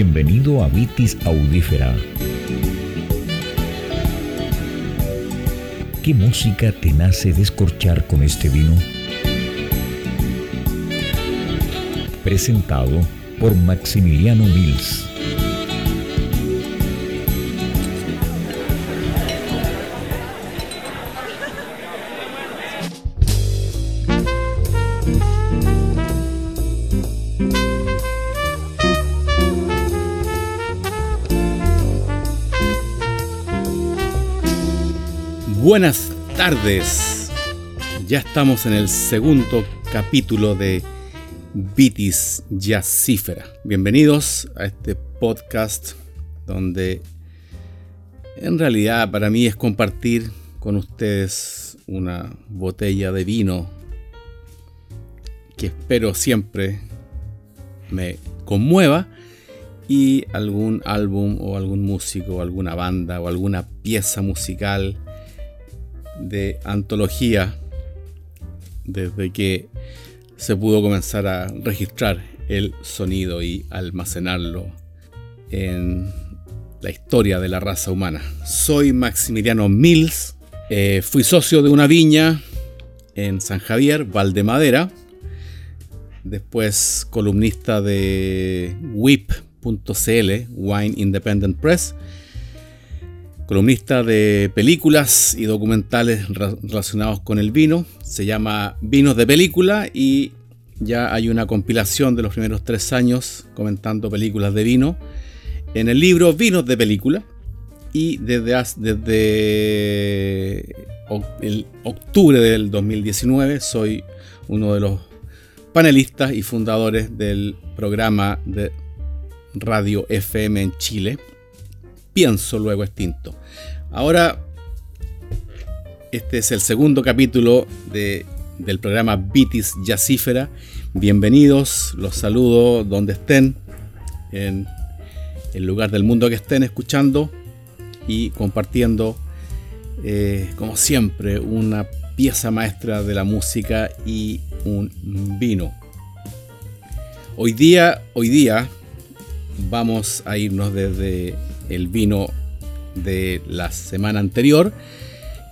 Bienvenido a Vitis Audífera. ¿Qué música te nace descorchar con este vino? Presentado por Maximiliano Mills. Buenas tardes. Ya estamos en el segundo capítulo de Vitis Jazzífera. Bienvenidos a este podcast donde en realidad para mí es compartir con ustedes una botella de vino que espero siempre me conmueva y algún álbum o algún músico o alguna banda o alguna pieza musical de antología desde que se pudo comenzar a registrar el sonido y almacenarlo en la historia de la raza humana. Soy Maximiliano Mills, eh, fui socio de una viña en San Javier, Valdemadera, después columnista de WIP.cl, Wine Independent Press, columnista de películas y documentales relacionados con el vino. Se llama Vinos de Película y ya hay una compilación de los primeros tres años comentando películas de vino en el libro Vinos de Película. Y desde, desde el octubre del 2019 soy uno de los panelistas y fundadores del programa de Radio FM en Chile, pienso luego extinto. Ahora, este es el segundo capítulo de, del programa Vitis Jazzífera. Bienvenidos, los saludo donde estén, en el lugar del mundo que estén escuchando y compartiendo, eh, como siempre, una pieza maestra de la música y un vino. Hoy día, hoy día vamos a irnos desde el vino de la semana anterior,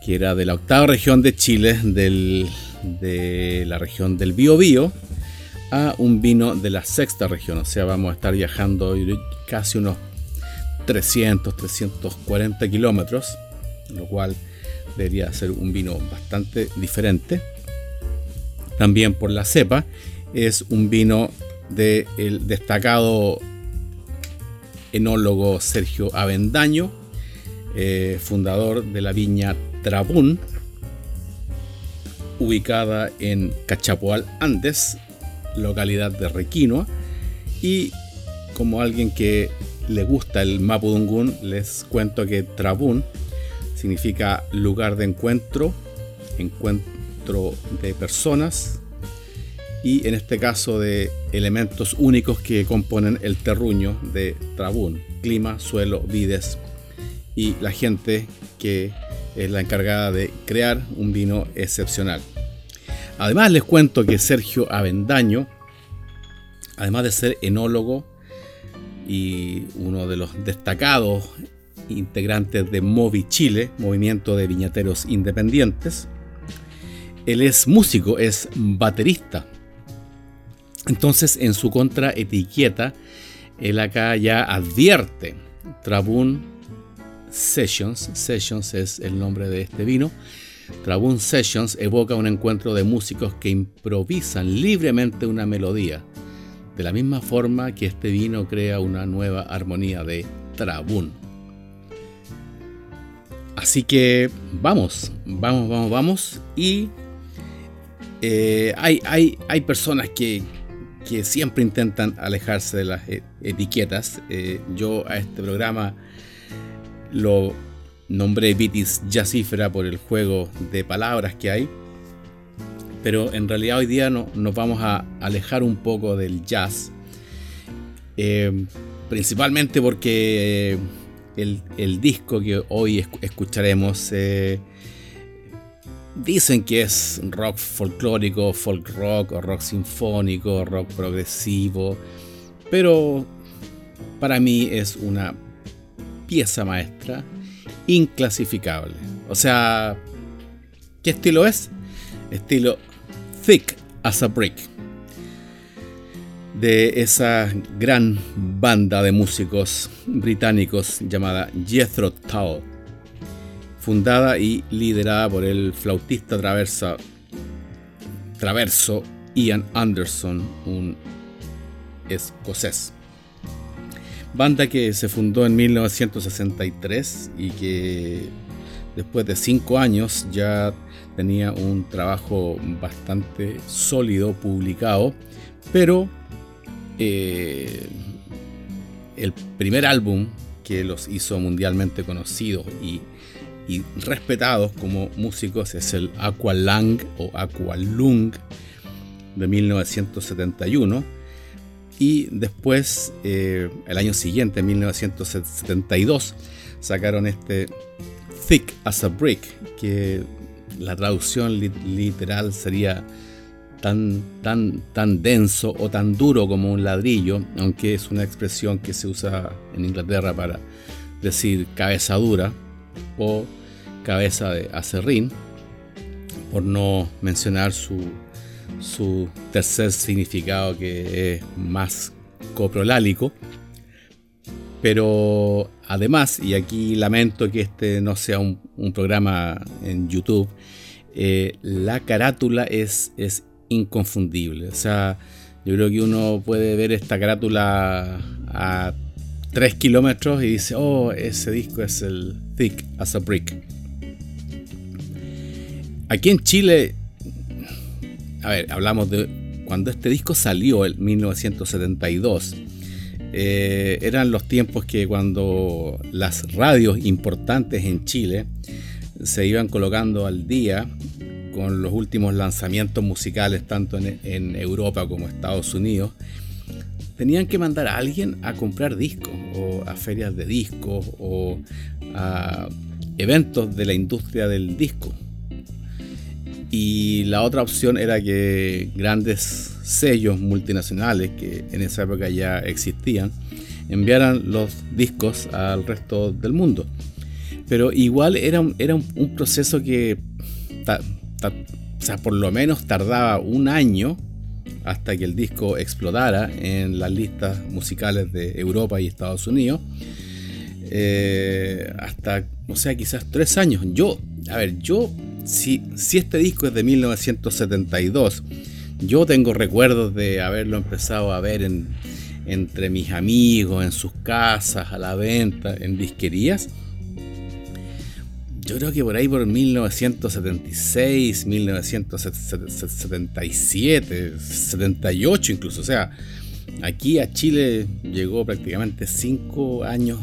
que era de la octava región de Chile, de la región del Biobío, a un vino de la sexta región. O sea, vamos a estar viajando casi unos 300, 340 kilómetros, lo cual debería ser un vino bastante diferente. También por la cepa, es un vino del destacado enólogo Sergio Avendaño, eh, fundador de la viña Trabún, ubicada en Cachapoal Andes, localidad de Requinoa, y como alguien que le gusta el Mapudungún, les cuento que Trabún significa lugar de encuentro, encuentro de personas, y en este caso de elementos únicos que componen el terruño de Trabún, clima, suelo, vides y la gente que es la encargada de crear un vino excepcional. Además les cuento que Sergio Avendaño, además de ser enólogo y uno de los destacados integrantes de Movi Chile, movimiento de viñateros independientes, él es músico, es baterista entonces, en su contraetiqueta, él acá ya advierte Trabun Sessions. Sessions es el nombre de este vino. Trabun Sessions evoca un encuentro de músicos que improvisan libremente una melodía, de la misma forma que este vino crea una nueva armonía de Trabun. Así que vamos, vamos, vamos, vamos. Y eh, hay, hay, hay personas que, que siempre intentan alejarse de las e-, etiquetas. Eh, yo a este programa lo nombré Vitis Jazzífera por el juego de palabras que hay. Pero en realidad hoy día no, nos vamos a alejar un poco del jazz. Eh, principalmente porque el, disco que hoy escucharemos eh, Dicen que es rock folclórico, folk rock, o rock sinfónico, rock progresivo, pero para mí es una pieza maestra inclasificable. O sea, ¿qué estilo es? Estilo thick as a brick. De esa gran banda de músicos británicos llamada Jethro Tull, fundada y liderada por el flautista traversa, traverso Ian Anderson, un escocés. Banda que se fundó en 1963 y que después de cinco años ya tenía un trabajo bastante sólido publicado, pero eh, el primer álbum que los hizo mundialmente conocidos y, respetados como músicos es el Aqualang o Aqualung de 1971 y después, eh, el año siguiente, en 1972, sacaron este Thick as a Brick, que la traducción literal sería tan, tan, tan denso o tan duro como un ladrillo, aunque es una expresión que se usa en Inglaterra para decir cabeza dura o cabeza de acerrín, por no mencionar su su tercer significado que es más coprolálico. Pero además, y aquí lamento que este no sea un, programa en YouTube, eh, la carátula es, es inconfundible. O sea, yo creo que uno puede ver esta carátula a 3 kilómetros y dice, oh, ese disco es el Thick as a Brick. Aquí en Chile a ver, hablamos de cuando este disco salió en 1972. Eh, eran los tiempos que cuando las radios importantes en Chile se iban colocando al día con los últimos lanzamientos musicales tanto en, en Europa como Estados Unidos, tenían que mandar a alguien a comprar discos o a ferias de discos o a eventos de la industria del disco. Y la otra opción era que grandes sellos multinacionales, que en esa época ya existían, enviaran los discos al resto del mundo. Pero igual era, era un, proceso que, o sea, por lo menos tardaba un año hasta que el disco explotara en las listas musicales de Europa y Estados Unidos. Eh, hasta, o sea, quizás tres años. Yo, a ver, yo si, este disco es de 1972, yo tengo recuerdos de haberlo empezado a ver entre mis amigos, en sus casas, a la venta, en disquerías. Yo creo que por ahí por 1976, 1977, 78 incluso. O sea, aquí a Chile llegó prácticamente 5 años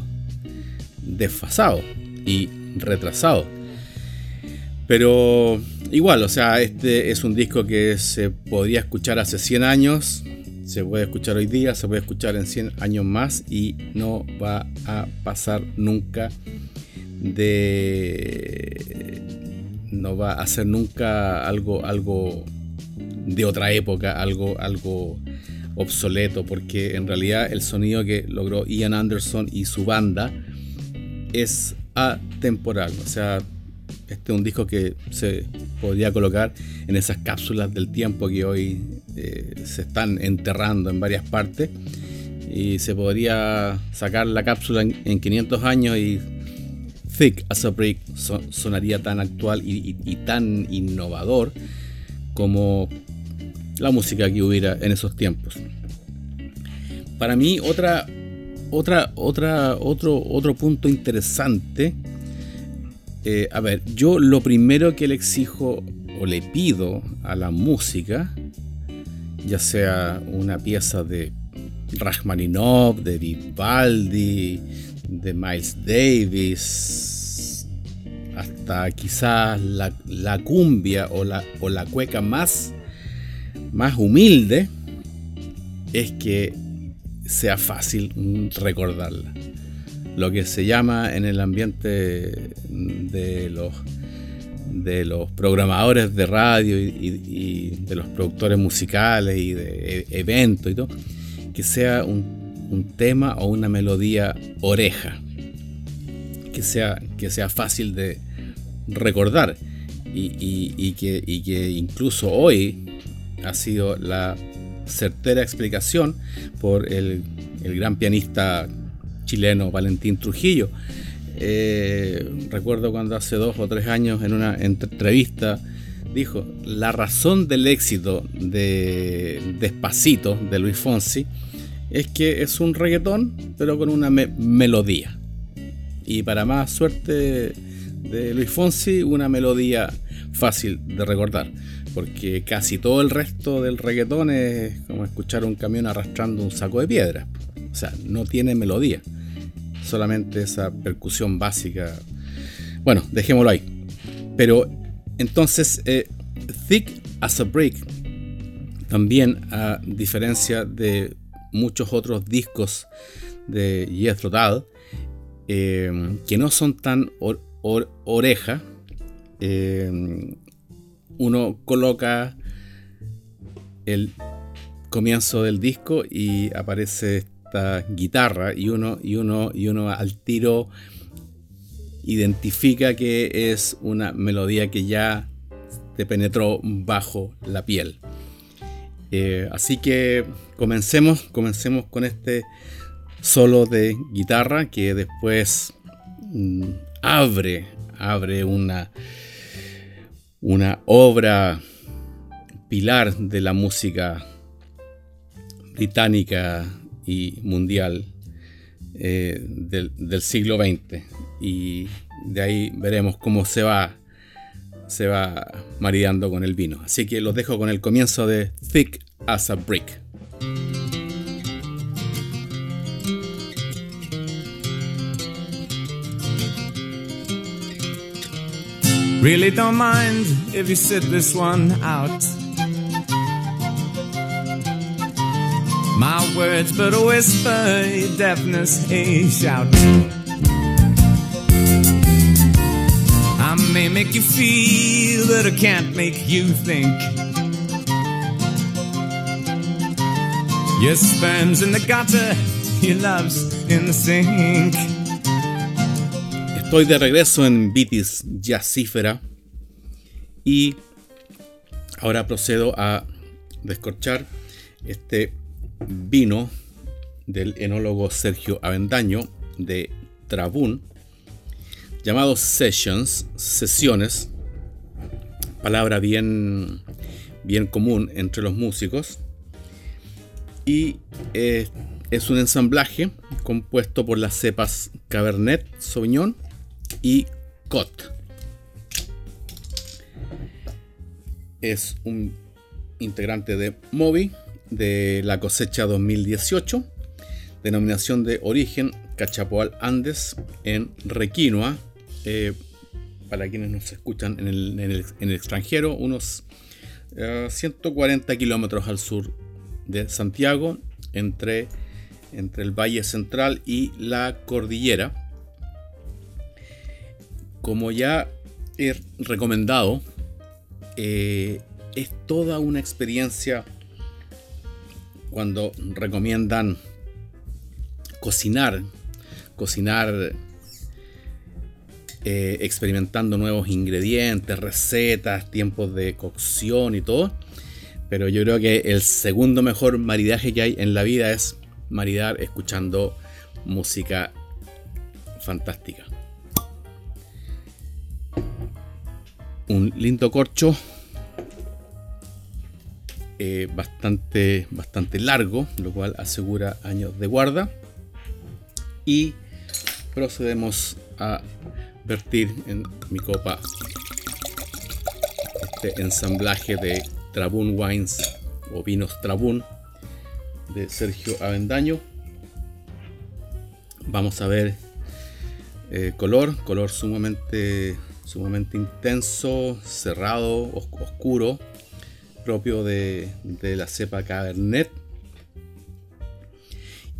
desfasado y retrasado. Pero igual, o sea, este es un disco que se podía escuchar hace 100 años, se puede escuchar hoy día, se puede escuchar en 100 años más y no va a pasar nunca de... no va a ser nunca algo, algo de otra época, algo, algo obsoleto, porque en realidad el sonido que logró Ian Anderson y su banda es atemporal, o sea, este es un disco que se podría colocar en esas cápsulas del tiempo que hoy eh, se están enterrando en varias partes. Y se podría sacar la cápsula en, 500 años y Thick as a Brick sonaría tan actual y, tan innovador como la música que hubiera en esos tiempos. Para mí, otra, otra, otra, otro, otro punto interesante eh, a ver, yo lo primero que le exijo o le pido a la música, ya sea una pieza de Rachmaninoff, de Vivaldi, de Miles Davis, hasta quizás la, cumbia o la, cueca más humilde, es que sea fácil recordarla lo que se llama en el ambiente de los, de los programadores de radio y, de los productores musicales y de e, eventos y todo, que sea un, un tema o una melodía oreja, que sea, que sea fácil de recordar. Y, que, y que incluso hoy ha sido la certera explicación por el, gran pianista chileno Valentín Trujillo. Eh, recuerdo cuando hace dos o tres años en una entrevista dijo, la razón del éxito de Despacito de Luis Fonsi es que es un reggaetón pero con una melodía. Y para más suerte de Luis Fonsi, una melodía fácil de recordar porque casi todo el resto del reggaetón es como escuchar un camión arrastrando un saco de piedra. O sea, no tiene melodía, solamente esa percusión básica. Bueno, dejémoslo ahí. Pero entonces, eh, Thick as a Brick, también a diferencia de muchos otros discos de Jethro Tull, eh, que no son tan oreja, eh, uno coloca el comienzo del disco y aparece guitarra y uno, y uno, y uno al tiro identifica que es una melodía que ya te penetró bajo la piel. Eh, así que comencemos, comencemos con este solo de guitarra que después mm, abre, abre una una obra pilar de la música británica y mundial eh, del, siglo XX. Y de ahí veremos cómo se va, se va maridando con el vino. Así que los dejo con el comienzo de Thick as a Brick. Really don't mind if you sit this one out. My words, but a whisper, your deafness, a shout. I may make you feel, but I can't make you think. Your sperm's in the gutter, your love's in the sink. Estoy de regreso en Vitis Jazzífera y ahora procedo a descorchar este vino del enólogo Sergio Avendaño de Trabún llamado Sessions, sesiones, palabra bien, bien común entre los músicos y eh, es un ensamblaje compuesto por las cepas Cabernet Sauvignon y Cot. Es un integrante de Moby de la cosecha 2018, denominación de origen Cachapoal Andes en Requinoa, eh, para quienes nos escuchan en el, extranjero, unos 140 eh, kilómetros al sur de Santiago, entre, entre el Valle Central y la Cordillera. Como ya he recomendado, eh, es toda una experiencia cuando recomiendan cocinar, cocinar eh, experimentando nuevos ingredientes, recetas, tiempos de cocción y todo. Pero yo creo que el segundo mejor maridaje que hay en la vida es maridar escuchando música fantástica. un lindo corcho eh, bastante, bastante largo, lo cual asegura años de guarda. Y procedemos a vertir en mi copa este ensamblaje de Trabún Wines o vinos Trabún de Sergio Avendaño. Vamos a ver eh, color, color sumamente sumamente intenso, cerrado, oscuro, propio de, la cepa Cabernet.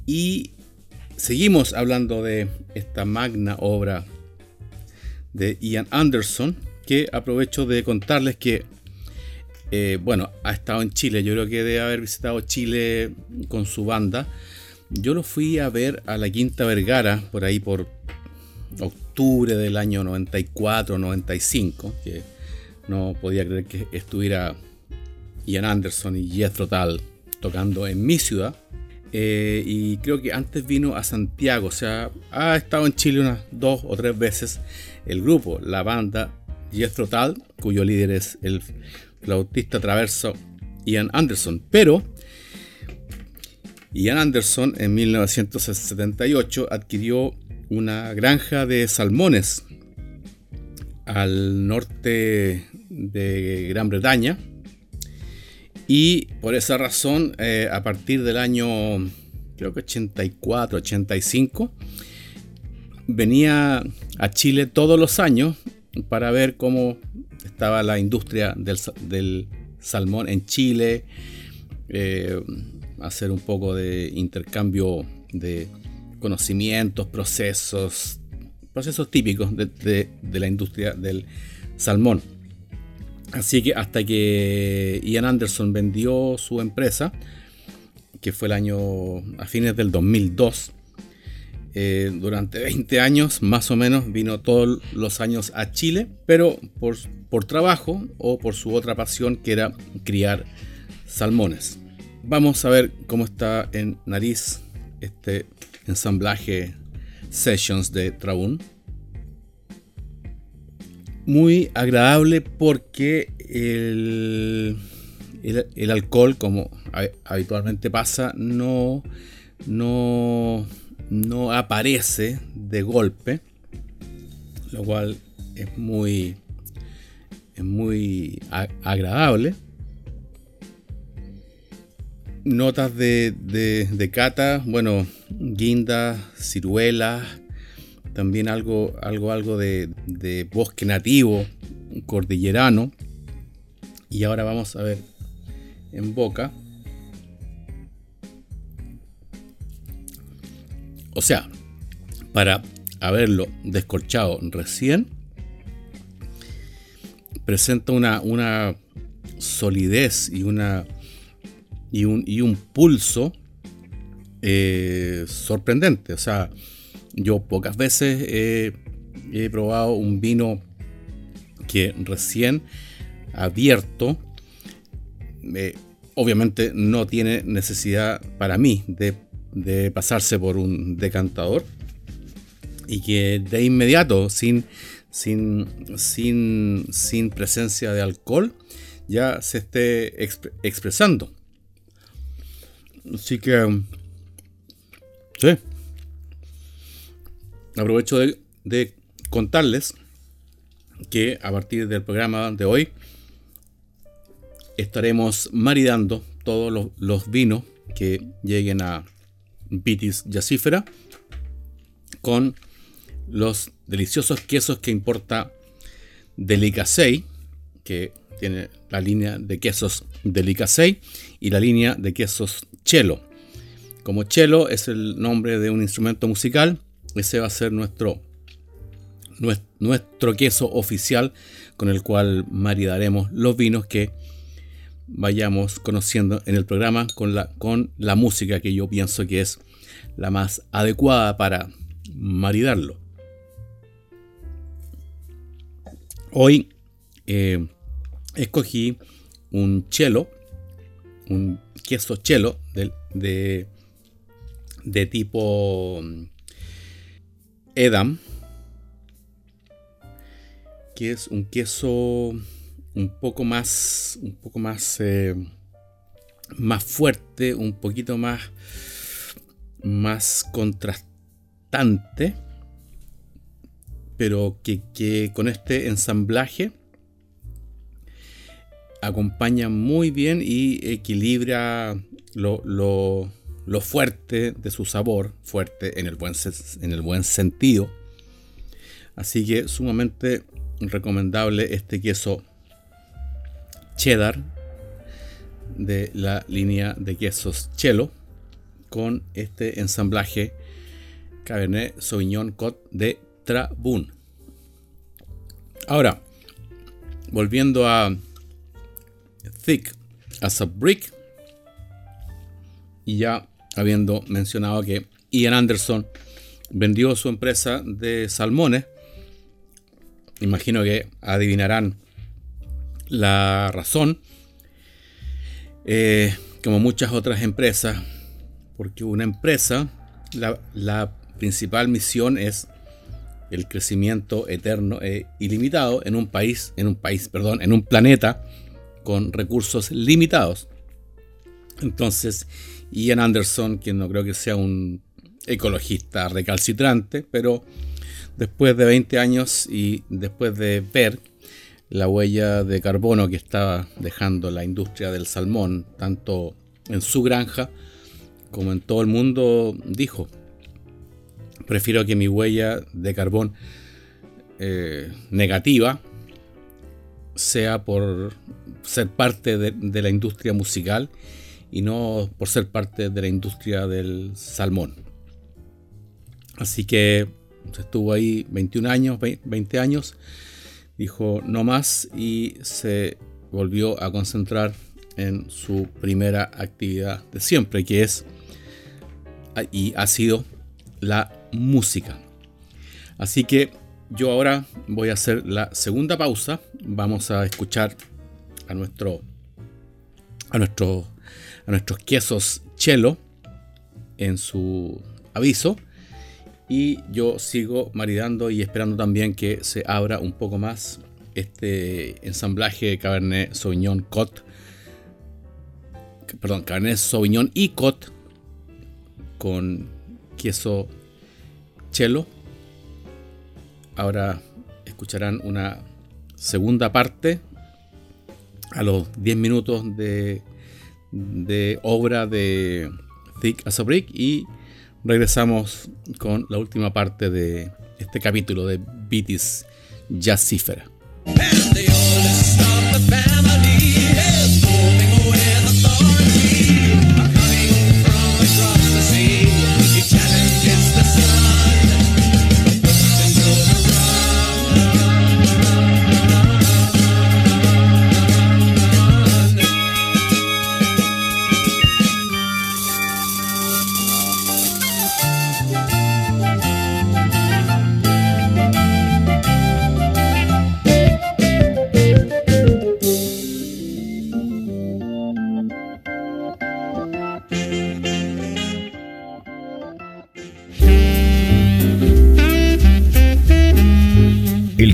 Y seguimos hablando de esta magna obra de Ian Anderson, que aprovecho de contarles que, eh, bueno, ha estado en Chile, yo creo que debe haber visitado Chile con su banda, yo lo fui a ver a la Quinta Vergara por ahí por octubre del año 94, 95, que no podía creer que estuviera Ian Anderson y Jethro Tull tocando en mi ciudad. Eh, y creo que antes vino a Santiago, o sea, ha estado en Chile unas dos o tres veces el grupo, la banda Jethro Tull, cuyo líder es el flautista traverso Ian Anderson. Pero Ian Anderson en 1978 adquirió una granja de salmones al norte de Gran Bretaña y por esa razón eh, a partir del año creo que 84, 85 venía a Chile todos los años para ver cómo estaba la industria del, salmón en Chile, eh, hacer un poco de intercambio de conocimientos, procesos, procesos típicos de, la industria del salmón. Así que hasta que Ian Anderson vendió su empresa, que fue el año a fines del 2002, eh, durante 20 años más o menos vino todos los años a Chile, pero por, por trabajo o por su otra pasión que era criar salmones. Vamos a ver cómo está en nariz este ensamblaje Sessions de Traún. Muy agradable porque el, el, alcohol, como habitualmente pasa, no, no, no aparece de golpe, lo cual es muy, es muy agradable. Notas de, de, cata, bueno, guinda, ciruelas, también algo, algo, algo de, de, bosque nativo, cordillerano. Y ahora vamos a ver en boca. O sea, para haberlo descorchado recién, presenta una, una solidez y una y un, pulso eh, sorprendente. O sea, yo pocas veces he, probado un vino que recién abierto, eh, obviamente no tiene necesidad para mí de, pasarse por un decantador y que de inmediato, sin, sin, sin, sin presencia de alcohol, ya se esté expresando. Así que. Sí. Aprovecho de, contarles que a partir del programa de hoy estaremos maridando todos los, vinos que lleguen a Vitis Yacífera con los deliciosos quesos que importa Delicasei, que tiene la línea de quesos Delicasei y la línea de quesos Chelo. Como Chelo es el nombre de un instrumento musical, ese va a ser nuestro, nuestro queso oficial con el cual maridaremos los vinos que vayamos conociendo en el programa con la, con la música que yo pienso que es la más adecuada para maridarlo. Hoy eh, escogí un chelo, un queso chelo de, de, tipo Edam, que es un queso un poco más, un poco más, eh, más fuerte, un poquito más, más contrastante, pero que, que con este ensamblaje acompaña muy bien y equilibra lo, fuerte de su sabor, fuerte en el, buen, en el buen sentido. Así que sumamente recomendable este queso cheddar de la línea de quesos Chelo con este ensamblaje Cabernet Sauvignon Cot de Trabun. Ahora, volviendo a thick as a brick. Y ya habiendo mencionado que Ian Anderson vendió su empresa de salmones. Imagino que adivinarán la razón. Eh, como muchas otras empresas, porque una empresa, la, la principal misión es el crecimiento eterno e ilimitado en un país, en un país, perdón, en un planeta con recursos limitados. Entonces, Ian Anderson, quien no creo que sea un ecologista recalcitrante, pero después de 20 años y después de ver la huella de carbono que estaba dejando la industria del salmón, tanto en su granja como en todo el mundo, dijo, prefiero que mi huella de carbón eh, negativa sea por ser parte de, la industria musical y no por ser parte de la industria del salmón. Así que estuvo ahí 21 años, 20 años, dijo no más y se volvió a concentrar en su primera actividad de siempre, que es y ha sido la música. Así que yo ahora voy a hacer la segunda pausa. Vamos a escuchar a nuestro a nuestro a nuestros quesos chelo en su aviso y yo sigo maridando y esperando también que se abra un poco más este ensamblaje Cabernet Sauvignon Cot perdón, Cabernet Sauvignon y Cot con queso chelo. Ahora escucharán una segunda parte a los 10 minutos de, de obra de Thick as a Brick y regresamos con la última parte de este capítulo de Beatis Jazzífera.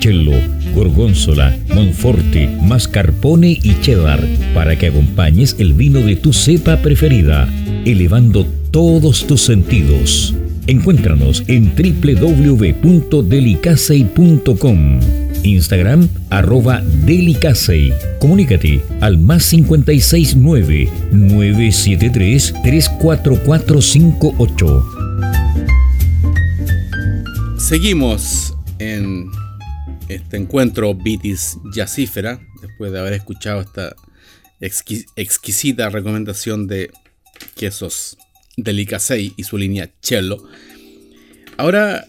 cello, gorgonzola, monforte, mascarpone y cheddar para que acompañes el vino de tu cepa preferida, elevando todos tus sentidos. Encuéntranos en www.delicasey.com. Instagram arroba delicasey. Comunícate al más 569 973 34458. Seguimos en este encuentro Bitis Jazzífera, después de haber escuchado esta exquisita recomendación de quesos Delicasei y su línea Cello. Ahora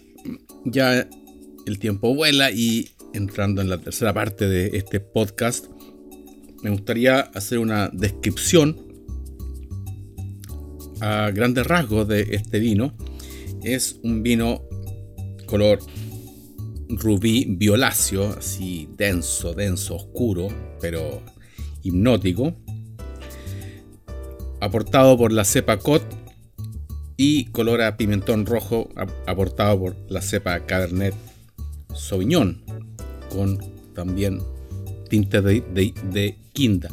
ya el tiempo vuela y entrando en la tercera parte de este podcast, me gustaría hacer una descripción a grandes rasgos de este vino. Es un vino color rubí violáceo, así denso, denso, oscuro, pero hipnótico, aportado por la cepa Cot y color a pimentón rojo aportado por la cepa Cabernet Sauvignon, con también tintes de, quinta.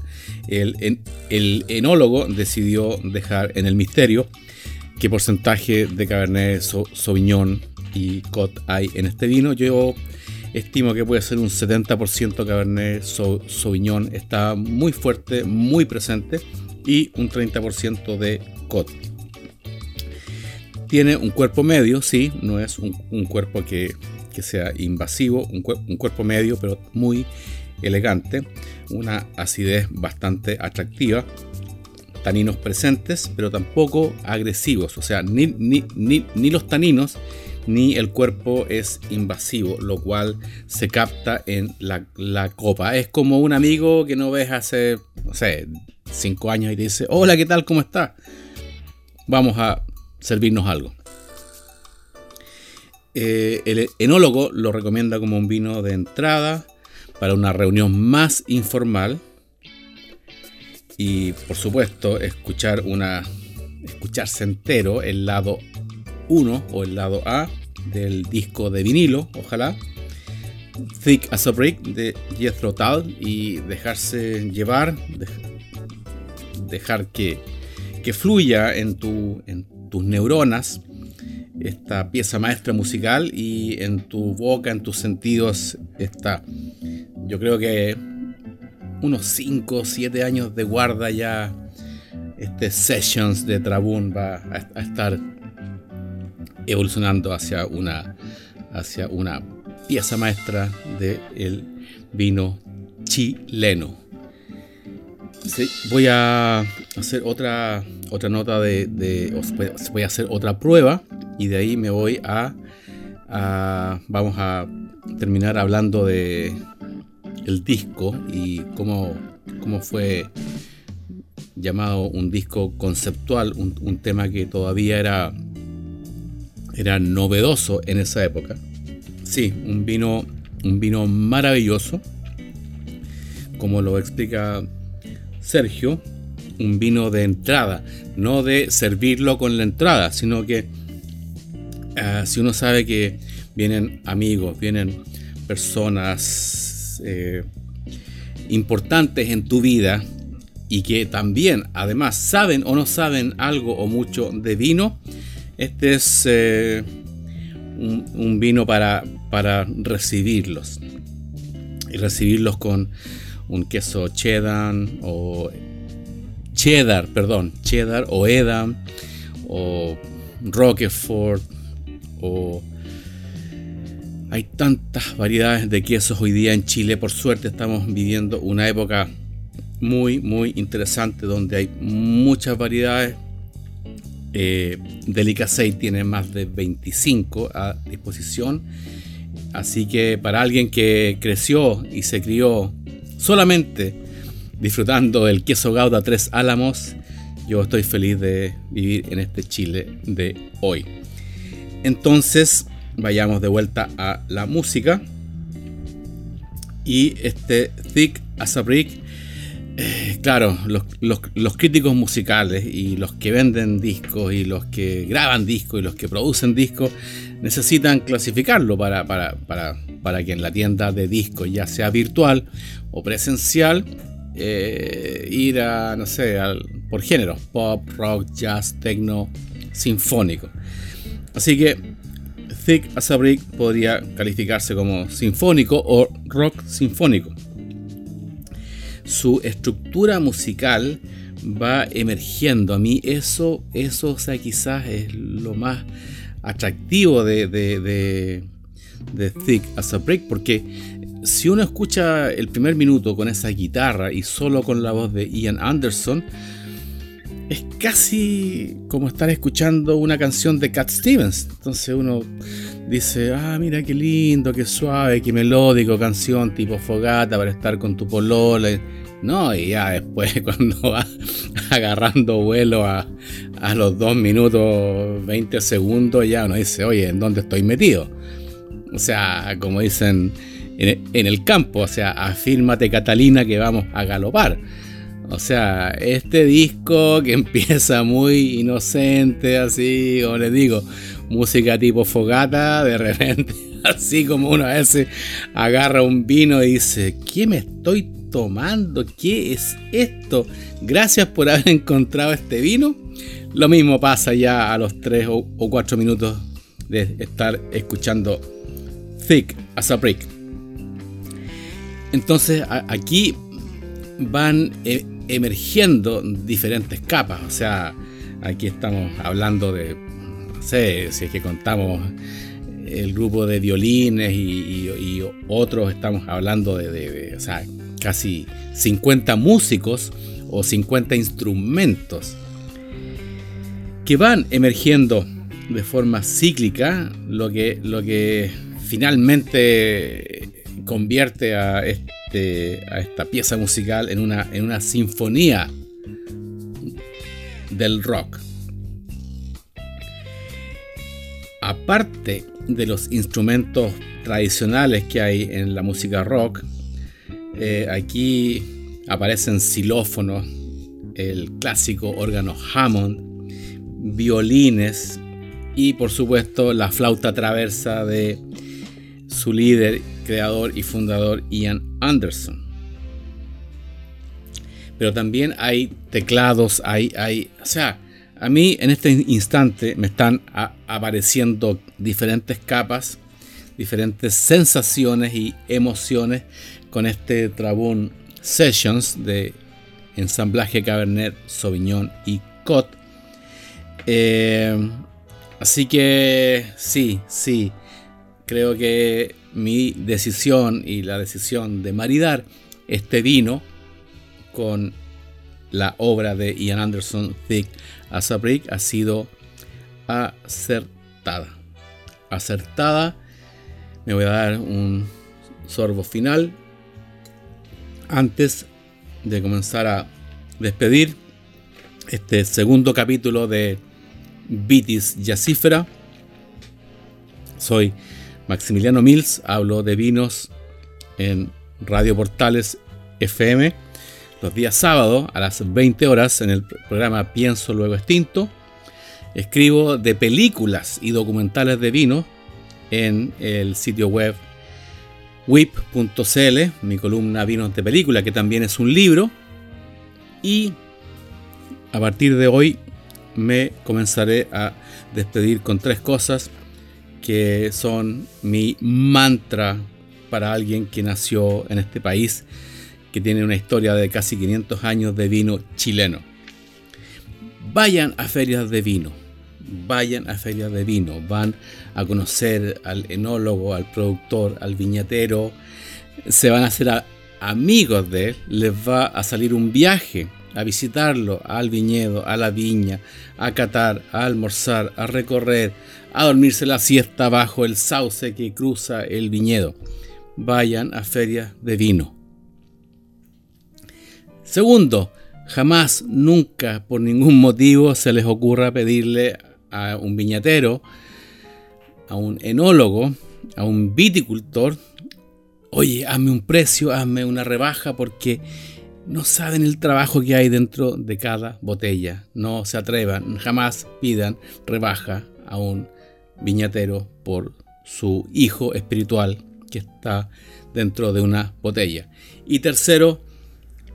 El, el enólogo decidió dejar en el misterio qué porcentaje de Cabernet Sauvignon y Cot hay en este vino. Yo estimo que puede ser un 70% Cabernet Sauvignon. Está muy fuerte, muy presente. Y un 30% de Cot. Tiene un cuerpo medio, sí, no es un, cuerpo que, sea invasivo, un, cuerpo medio, pero muy elegante, una acidez bastante atractiva, taninos presentes, pero tampoco agresivos, o sea, ni, los taninos ni el cuerpo es invasivo, lo cual se capta en la, copa. Es como un amigo que no ves hace, no sé, cinco años y te dice, hola, ¿qué tal? ¿Cómo estás? Vamos a servirnos algo. Eh, el enólogo lo recomienda como un vino de entrada para una reunión más informal y por supuesto escuchar una escucharse entero el lado 1 o el lado A del disco de vinilo, ojalá. Thick as a Brick de Jethro Tull y dejarse llevar, dejar que, que fluya en, tu, en tus neuronas esta pieza maestra musical y en tu boca, en tus sentidos, está, yo creo que unos 5 o 7 años de guarda ya, este Sessions de Trabún va a, estar evolucionando hacia una, hacia una pieza maestra del vino chileno. voy a hacer otra, otra nota de, voy a hacer otra prueba y de ahí me voy a, vamos a terminar hablando de el disco y cómo, cómo fue llamado un disco conceptual, un, tema que todavía era, era novedoso en esa época. Sí, un vino, un vino maravilloso, como lo explica Sergio, un vino de entrada, no de servirlo con la entrada, sino que Ah, si uno sabe que vienen amigos, vienen personas eh, importantes en tu vida y que también además saben o no saben algo o mucho de vino, este es eh, un, vino para, para recibirlos. Y recibirlos con un queso cheddar o cheddar, perdón, cheddar o edam o roquefort hay tantas variedades de quesos hoy día en Chile. Por suerte estamos viviendo una época muy, muy interesante donde hay muchas variedades. Eh, tiene más de 25 a disposición. Así que para alguien que creció y se crió solamente disfrutando del queso Gauda 3 Álamos, yo estoy feliz de vivir en este Chile de hoy. Entonces, vayamos de vuelta a la música. Y este Thick as a Brick, eh, claro, los, críticos musicales y los que venden discos y los que graban discos y los que producen discos necesitan clasificarlo para, para, que en la tienda de discos, ya sea virtual o presencial, eh, ir a, no sé, por género, pop, rock, jazz, techno, sinfónico. Así que Thick as a Brick podría calificarse como sinfónico o rock sinfónico. Su estructura musical va emergiendo. A mí eso, eso quizás es lo más atractivo de, de, de Thick as a Brick, porque si uno escucha el primer minuto con esa guitarra y solo con la voz de Ian Anderson, es casi como estar escuchando una canción de Cat Stevens. Entonces uno dice, ah, mira qué lindo, qué suave, qué melódico, canción tipo fogata para estar con tu polola. No, y ya después cuando va agarrando vuelo a, los 2 minutos 20 segundos, ya uno dice, oye, ¿en dónde estoy metido? O sea, como dicen en, en el campo, o sea, afírmate Catalina que vamos a galopar. O sea, este disco que empieza muy inocente, así, como les digo, música tipo fogata, de repente, así como uno a veces agarra un vino y dice, ¿qué me estoy tomando? ¿Qué es esto? Gracias por haber encontrado este vino. Lo mismo pasa ya a los 3 o 4 minutos de estar escuchando Thick as a Brick. Entonces aquí van eh, emergiendo diferentes capas. O sea, aquí estamos hablando de sé, si es que contamos el grupo de violines y, otros, estamos hablando de, casi 50 músicos o 50 instrumentos que van emergiendo de forma cíclica, lo que, lo que finalmente convierte a, este, a esta pieza musical en una, en una sinfonía del rock. Aparte de los instrumentos tradicionales que hay en la música rock, eh, aquí aparecen xilófonos, el clásico órgano Hammond, violines y por supuesto la flauta traversa de su líder, creador y fundador Ian Anderson. Pero también hay teclados, hay, hay, o sea, a mí en este instante me están apareciendo diferentes capas, diferentes sensaciones y emociones con este Trabún Sessions de ensamblaje Cabernet Sauvignon y Cot. Eh, así que sí, sí, creo que mi decisión y la decisión de maridar este vino con la obra de Ian Anderson Thick as a Brick ha sido acertada. Acertada. Me voy a dar un sorbo final antes de comenzar a despedir este segundo capítulo de Vitis Yacifera. Soy Maximiliano Mills, hablo de vinos en Radio Portales FM los días sábados a las 20 horas en el programa Pienso Luego Extinto. Escribo de películas y documentales de vino en el sitio web whip.cl, mi columna Vinos de Película, que también es un libro. Y a partir de hoy me comenzaré a despedir con tres cosas que son mi mantra para alguien que nació en este país que tiene una historia de casi 500 años de vino chileno. Vayan a ferias de vino, vayan a ferias de vino, van a conocer al enólogo, al productor, al viñatero, se van a hacer amigos de él, les va a salir un viaje a visitarlo al viñedo, a la viña, a catar, a almorzar, a recorrer, a dormirse la siesta bajo el sauce que cruza el viñedo. Vayan a ferias de vino. Segundo, jamás, nunca, por ningún motivo se les ocurra pedirle a un viñatero, a un enólogo, a un viticultor, oye, hazme un precio, hazme una rebaja, porque no saben el trabajo que hay dentro de cada botella. No se atrevan, jamás pidan rebaja a un viñatero por su hijo espiritual que está dentro de una botella. Y tercero,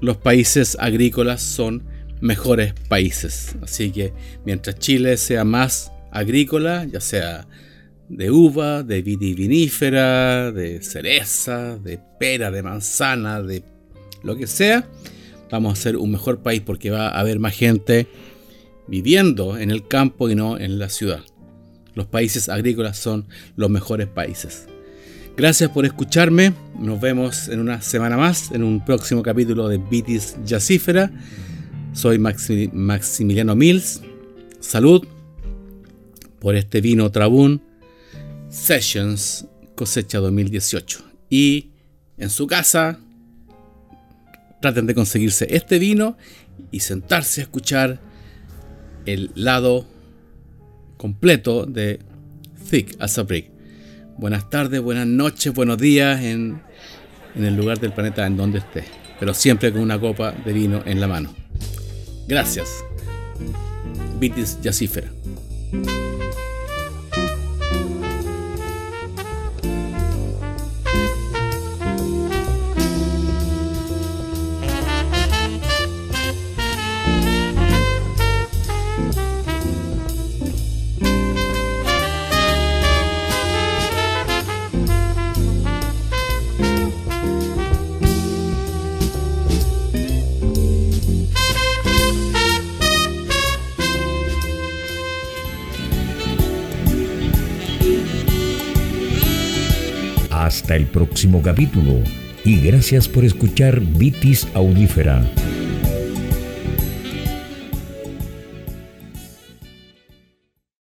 los países agrícolas son mejores países. Así que mientras Chile sea más agrícola, ya sea de uva, de vitivinífera, de cereza, de pera, de manzana, de lo que sea, vamos a ser un mejor país porque va a haber más gente viviendo en el campo y no en la ciudad. Los países agrícolas son los mejores países. Gracias por escucharme. Nos vemos en una semana más en un próximo capítulo de Vitis Yacífera. Soy Maximiliano Mills. Salud por este vino Trabún Sessions cosecha 2018. Y en su casa traten de conseguirse este vino y sentarse a escuchar el lado completo de Thick as a Brick buenas tardes, buenas noches, buenos días en, el lugar del planeta en donde esté, pero siempre con una copa de vino en la mano. Gracias. Vitis Yacífera. Hasta el próximo capítulo y gracias por escuchar Vitis Audífera.